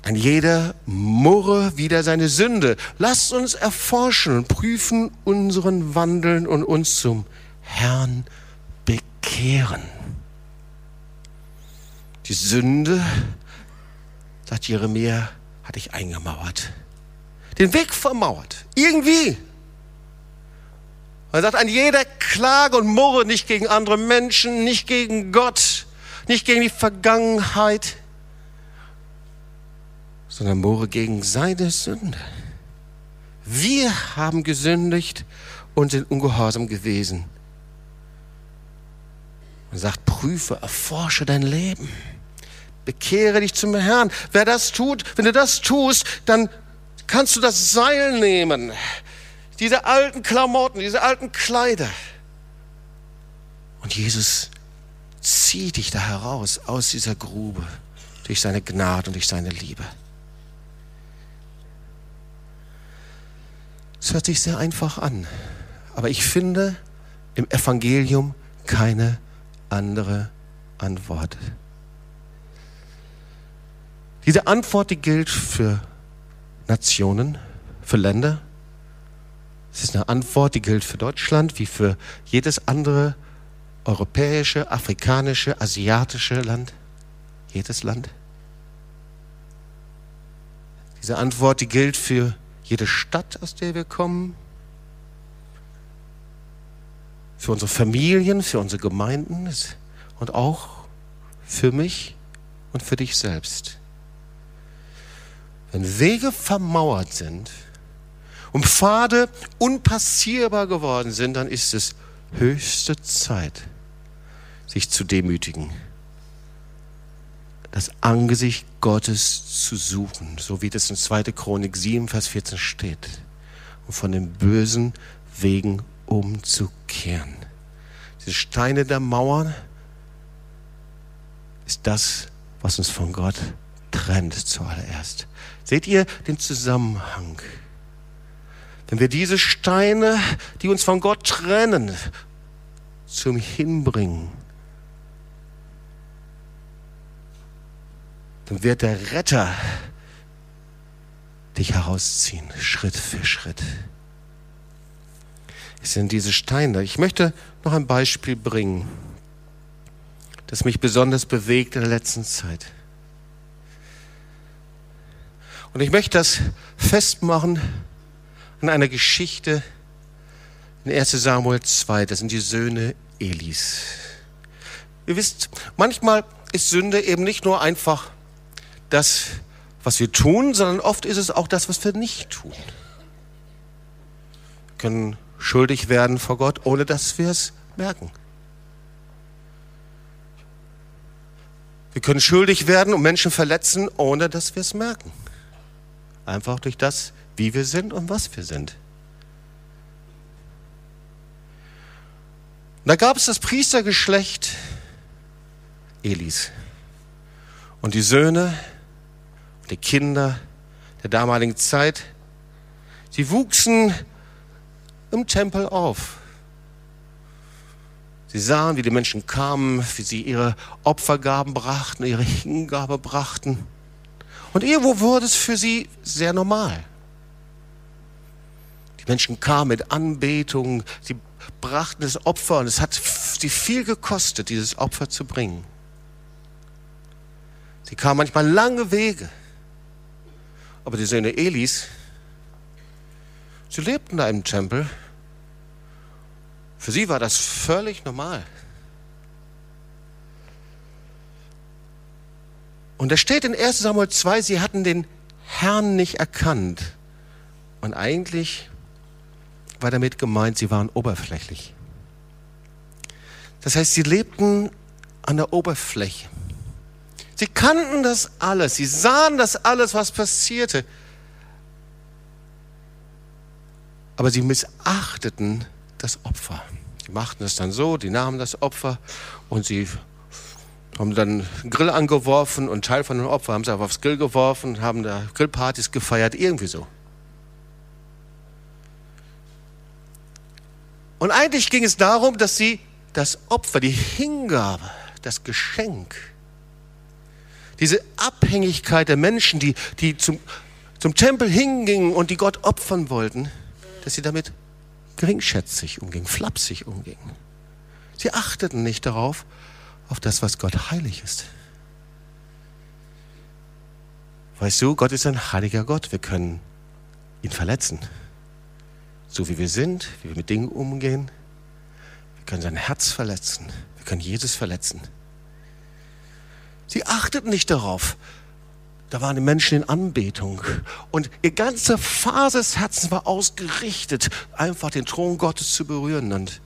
Ein jeder murre wieder seine Sünde. Lasst uns erforschen und prüfen unseren Wandeln und uns zum Herrn bekehren. Die Sünde, sagt Jeremia, hatte ich eingemauert. Den Weg vermauert. Irgendwie. Er sagt, an jeder Klage und Murre nicht gegen andere Menschen, nicht gegen Gott, nicht gegen die Vergangenheit, sondern Murre gegen seine Sünde. Wir haben gesündigt und sind ungehorsam gewesen. Und sagt, prüfe, erforsche dein Leben. Bekehre dich zum Herrn. Wer das tut, wenn du das tust, dann kannst du das Seil nehmen diese alten Klamotten, diese alten Kleider. Und Jesus zieht dich da heraus aus dieser Grube durch seine Gnade und durch seine Liebe. Es hört sich sehr einfach an, aber ich finde im Evangelium keine andere Antwort. Diese Antwort, die gilt für Nationen, für Länder. Es ist eine Antwort, die gilt für Deutschland wie für jedes andere europäische, afrikanische, asiatische Land. Jedes Land. Diese Antwort, die gilt für jede Stadt, aus der wir kommen, für unsere Familien, für unsere Gemeinden und auch für mich und für dich selbst. Wenn Wege vermauert sind und Pfade unpassierbar geworden sind, dann ist es höchste Zeit, sich zu demütigen, das Angesicht Gottes zu suchen, so wie das in 2. Chronik 7, Vers 14 steht, und von den bösen Wegen umzukehren. Diese Steine der Mauern ist das, was uns von Gott trennt zuallererst. Seht ihr den Zusammenhang? Wenn wir diese Steine, die uns von Gott trennen, zum Hinbringen, dann wird der Retter dich herausziehen, Schritt für Schritt. Es sind diese Steine. Ich möchte noch ein Beispiel bringen, das mich besonders bewegt in der letzten Zeit. Und ich möchte das festmachen an einer Geschichte in 1 Samuel 2. Das sind die Söhne Elis. Ihr wisst, manchmal ist Sünde eben nicht nur einfach das, was wir tun, sondern oft ist es auch das, was wir nicht tun. Wir können schuldig werden vor Gott, ohne dass wir es merken. Wir können schuldig werden und Menschen verletzen, ohne dass wir es merken. Einfach durch das, wie wir sind und was wir sind. Und da gab es das Priestergeschlecht Elis. Und die Söhne, die Kinder der damaligen Zeit, sie wuchsen im Tempel auf. Sie sahen, wie die Menschen kamen, wie sie ihre Opfergaben brachten, ihre Hingabe brachten. Und irgendwo wurde es für sie sehr normal. Die Menschen kamen mit Anbetung, sie brachten das Opfer und es hat sie viel gekostet, dieses Opfer zu bringen. Sie kamen manchmal lange Wege. Aber die Söhne Elis, sie lebten da im Tempel. Für sie war das völlig normal. Und da steht in 1 Samuel 2, sie hatten den Herrn nicht erkannt. Und eigentlich war damit gemeint, sie waren oberflächlich. Das heißt, sie lebten an der Oberfläche. Sie kannten das alles, sie sahen das alles, was passierte. Aber sie missachteten das Opfer. Sie machten es dann so, die nahmen das Opfer und sie haben dann einen Grill angeworfen und Teil von dem Opfer haben sie auf aufs Grill geworfen, haben da Grillpartys gefeiert, irgendwie so. Und eigentlich ging es darum, dass sie das Opfer, die Hingabe, das Geschenk, diese Abhängigkeit der Menschen, die, die zum, zum Tempel hingingen und die Gott opfern wollten, dass sie damit geringschätzig umgingen, flapsig umgingen. Sie achteten nicht darauf, auf das, was Gott heilig ist. Weißt du, Gott ist ein heiliger Gott. Wir können ihn verletzen. So wie wir sind, wie wir mit Dingen umgehen. Wir können sein Herz verletzen. Wir können Jesus verletzen. Sie achteten nicht darauf. Da waren die Menschen in Anbetung. Und ihr ganze Phase des Herzens war ausgerichtet, einfach den Thron Gottes zu berühren. Und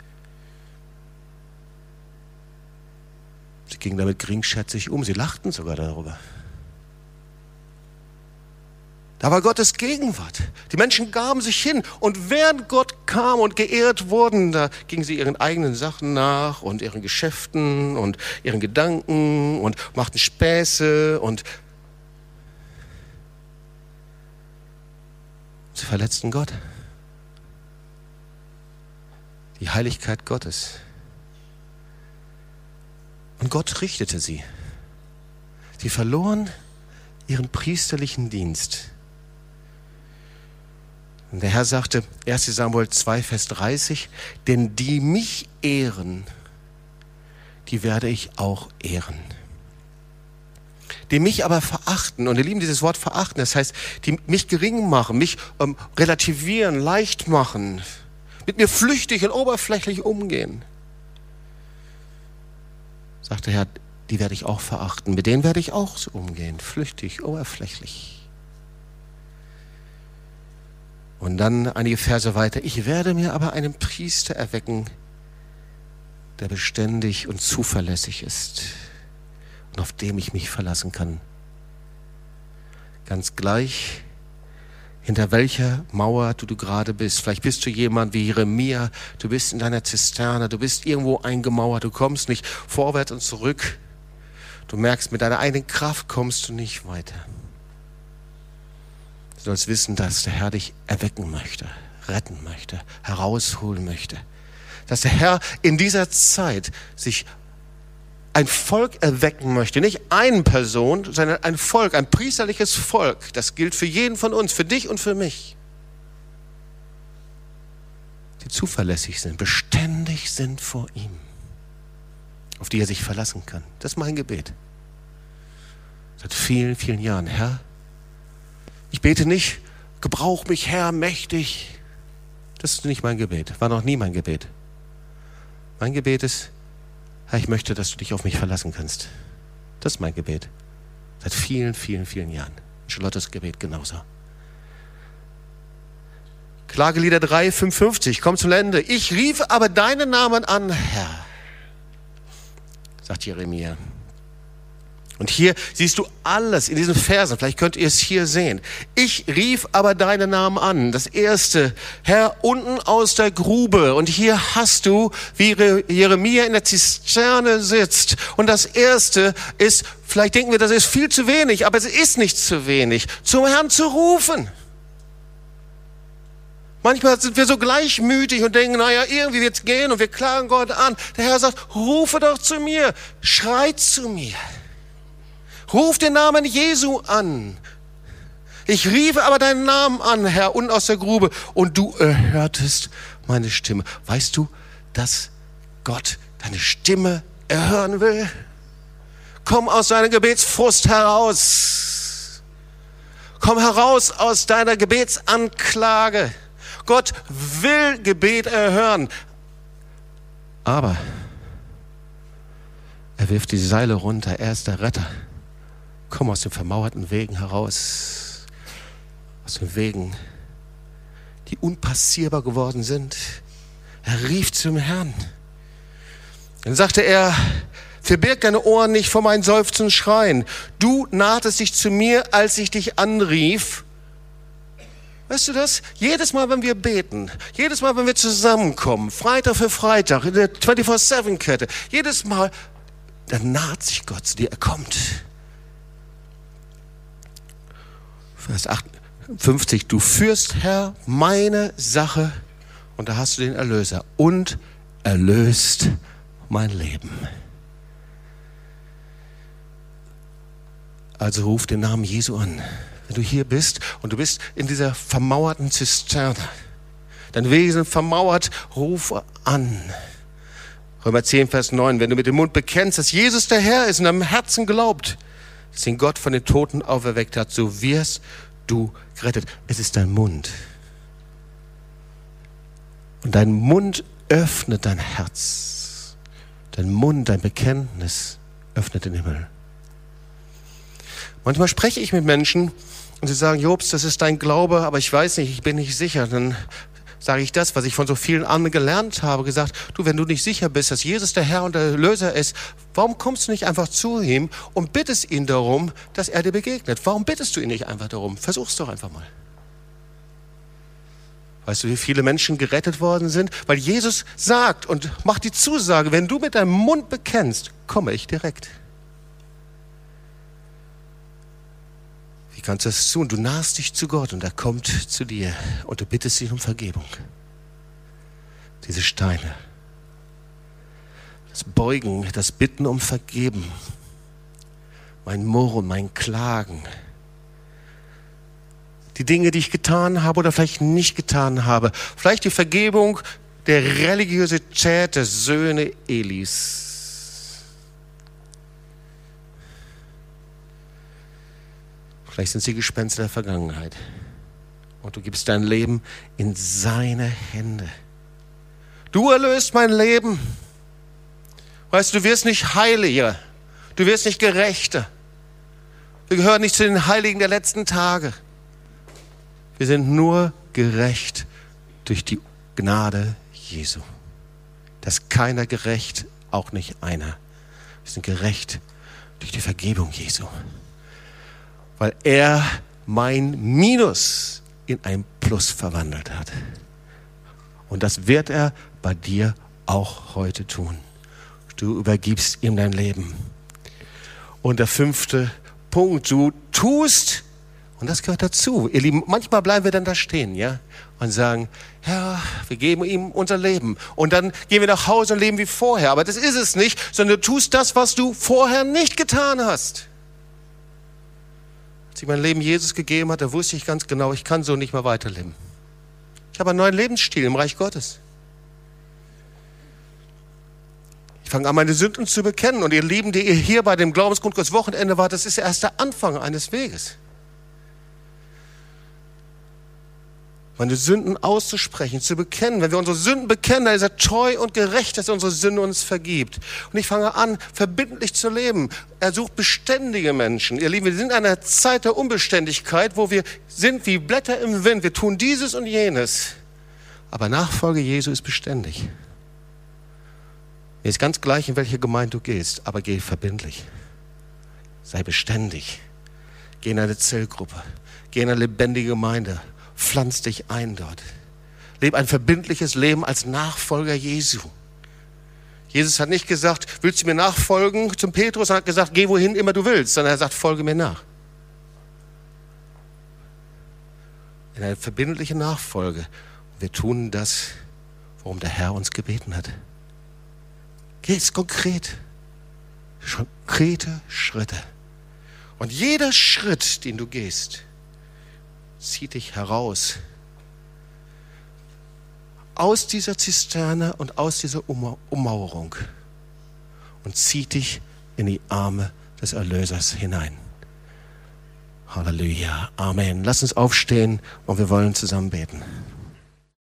Sie gingen damit geringschätzig um. Sie lachten sogar darüber. Da war Gottes Gegenwart. Die Menschen gaben sich hin und während Gott kam und geehrt wurden, da gingen sie ihren eigenen Sachen nach und ihren Geschäften und ihren Gedanken und machten Späße und sie verletzten Gott. Die Heiligkeit Gottes. Und Gott richtete sie. Sie verloren ihren priesterlichen Dienst. Und der Herr sagte, 1 Samuel 2, Vers 30, denn die mich ehren, die werde ich auch ehren. Die mich aber verachten, und ihr lieben dieses Wort verachten, das heißt, die mich gering machen, mich ähm, relativieren, leicht machen, mit mir flüchtig und oberflächlich umgehen, sagt der Herr, die werde ich auch verachten, mit denen werde ich auch so umgehen, flüchtig, oberflächlich. Und dann einige Verse weiter. Ich werde mir aber einen Priester erwecken, der beständig und zuverlässig ist und auf dem ich mich verlassen kann. Ganz gleich, hinter welcher Mauer du, du gerade bist. Vielleicht bist du jemand wie Jeremia, du bist in deiner Zisterne, du bist irgendwo eingemauert, du kommst nicht vorwärts und zurück. Du merkst, mit deiner eigenen Kraft kommst du nicht weiter. Du sollst wissen, dass der Herr dich erwecken möchte, retten möchte, herausholen möchte. Dass der Herr in dieser Zeit sich ein Volk erwecken möchte. Nicht eine Person, sondern ein Volk, ein priesterliches Volk. Das gilt für jeden von uns, für dich und für mich. Die zuverlässig sind, beständig sind vor ihm, auf die er sich verlassen kann. Das ist mein Gebet. Seit vielen, vielen Jahren. Herr, ich bete nicht, gebrauch mich, Herr, mächtig. Das ist nicht mein Gebet, war noch nie mein Gebet. Mein Gebet ist, Herr, ich möchte, dass du dich auf mich verlassen kannst. Das ist mein Gebet. Seit vielen, vielen, vielen Jahren. Charlottes Gebet genauso. Klagelieder 3, 55, komm zum Ende. Ich rief aber deinen Namen an, Herr, sagt Jeremia. Und hier siehst du alles in diesen Versen. Vielleicht könnt ihr es hier sehen. Ich rief aber deinen Namen an. Das erste, Herr, unten aus der Grube. Und hier hast du, wie Jeremia in der Zisterne sitzt. Und das erste ist, vielleicht denken wir, das ist viel zu wenig, aber es ist nicht zu wenig, zum Herrn zu rufen. Manchmal sind wir so gleichmütig und denken, naja, irgendwie wird's gehen und wir klagen Gott an. Der Herr sagt, rufe doch zu mir, schreit zu mir. Ruf den Namen Jesu an. Ich rief aber deinen Namen an, Herr, und aus der Grube, und du erhörtest meine Stimme. Weißt du, dass Gott deine Stimme erhören will? Komm aus deiner Gebetsfrust heraus. Komm heraus aus deiner Gebetsanklage. Gott will Gebet erhören. Aber er wirft die Seile runter. Er ist der Retter. Komm aus den vermauerten Wegen heraus, aus den Wegen, die unpassierbar geworden sind. Er rief zum Herrn. Dann sagte er, verbirg deine Ohren nicht vor meinen Seufzen Schreien. Du nahtest dich zu mir, als ich dich anrief. Weißt du das? Jedes Mal, wenn wir beten, jedes Mal, wenn wir zusammenkommen, Freitag für Freitag, in der 24-7-Kette, jedes Mal, dann naht sich Gott zu dir, er kommt. Vers 58, du führst, Herr, meine Sache, und da hast du den Erlöser, und erlöst mein Leben. Also ruf den Namen Jesu an. Wenn du hier bist und du bist in dieser vermauerten Zisterne, dein Wesen vermauert, rufe an. Römer 10, Vers 9, wenn du mit dem Mund bekennst, dass Jesus der Herr ist und deinem Herzen glaubt, ihn Gott von den Toten auferweckt hat, so wirst du gerettet. Es ist dein Mund. Und dein Mund öffnet dein Herz. Dein Mund, dein Bekenntnis öffnet den Himmel. Manchmal spreche ich mit Menschen und sie sagen, Jobs, das ist dein Glaube, aber ich weiß nicht, ich bin nicht sicher. Dann sage ich das, was ich von so vielen anderen gelernt habe, gesagt, du, wenn du nicht sicher bist, dass Jesus der Herr und der Löser ist, warum kommst du nicht einfach zu ihm und bittest ihn darum, dass er dir begegnet? Warum bittest du ihn nicht einfach darum? Versuch's doch einfach mal. Weißt du, wie viele Menschen gerettet worden sind? Weil Jesus sagt und macht die Zusage, wenn du mit deinem Mund bekennst, komme ich direkt. Wie kannst du das tun? Du nahst dich zu Gott und er kommt zu dir und du bittest ihn um Vergebung. Diese Steine. Das Beugen, das Bitten um Vergeben. Mein Murren, mein Klagen. Die Dinge, die ich getan habe oder vielleicht nicht getan habe. Vielleicht die Vergebung der Religiosität der Söhne Elis Vielleicht sind sie Gespenster der Vergangenheit. Und du gibst dein Leben in seine Hände. Du erlöst mein Leben. Weißt du, du wirst nicht heiliger. Du wirst nicht gerechter. Wir gehören nicht zu den Heiligen der letzten Tage. Wir sind nur gerecht durch die Gnade Jesu. Dass keiner gerecht, auch nicht einer. Wir sind gerecht durch die Vergebung Jesu weil er mein Minus in ein Plus verwandelt hat. Und das wird er bei dir auch heute tun. Du übergibst ihm dein Leben. Und der fünfte Punkt, du tust, und das gehört dazu. Ihr Lieben, manchmal bleiben wir dann da stehen, ja, und sagen, ja, wir geben ihm unser Leben. Und dann gehen wir nach Hause und leben wie vorher. Aber das ist es nicht, sondern du tust das, was du vorher nicht getan hast. Als ich mein Leben Jesus gegeben hat, da wusste ich ganz genau, ich kann so nicht mehr weiterleben. Ich habe einen neuen Lebensstil im Reich Gottes. Ich fange an, meine Sünden zu bekennen. Und ihr Lieben, die ihr hier bei dem Glaubensgrundkurs Wochenende wart, das ist erst der Anfang eines Weges. Meine Sünden auszusprechen, zu bekennen. Wenn wir unsere Sünden bekennen, dann ist er treu und gerecht, dass er unsere Sünde uns vergibt. Und ich fange an, verbindlich zu leben. Er sucht beständige Menschen. Ihr Lieben, wir sind in einer Zeit der Unbeständigkeit, wo wir sind wie Blätter im Wind. Wir tun dieses und jenes. Aber Nachfolge Jesu ist beständig. Mir ist ganz gleich, in welche Gemeinde du gehst, aber geh verbindlich. Sei beständig. Geh in eine Zellgruppe. Geh in eine lebendige Gemeinde pflanz dich ein dort. Leb ein verbindliches Leben als Nachfolger Jesu. Jesus hat nicht gesagt, willst du mir nachfolgen zum Petrus? Er hat gesagt, geh wohin immer du willst, sondern er sagt, folge mir nach. In eine verbindliche Nachfolge. Wir tun das, worum der Herr uns gebeten hat. Geh es konkret. Konkrete Schritte. Und jeder Schritt, den du gehst, zieh dich heraus aus dieser Zisterne und aus dieser Ummauerung und zieh dich in die Arme des Erlösers hinein. Halleluja. Amen. Lass uns aufstehen und wir wollen zusammen beten.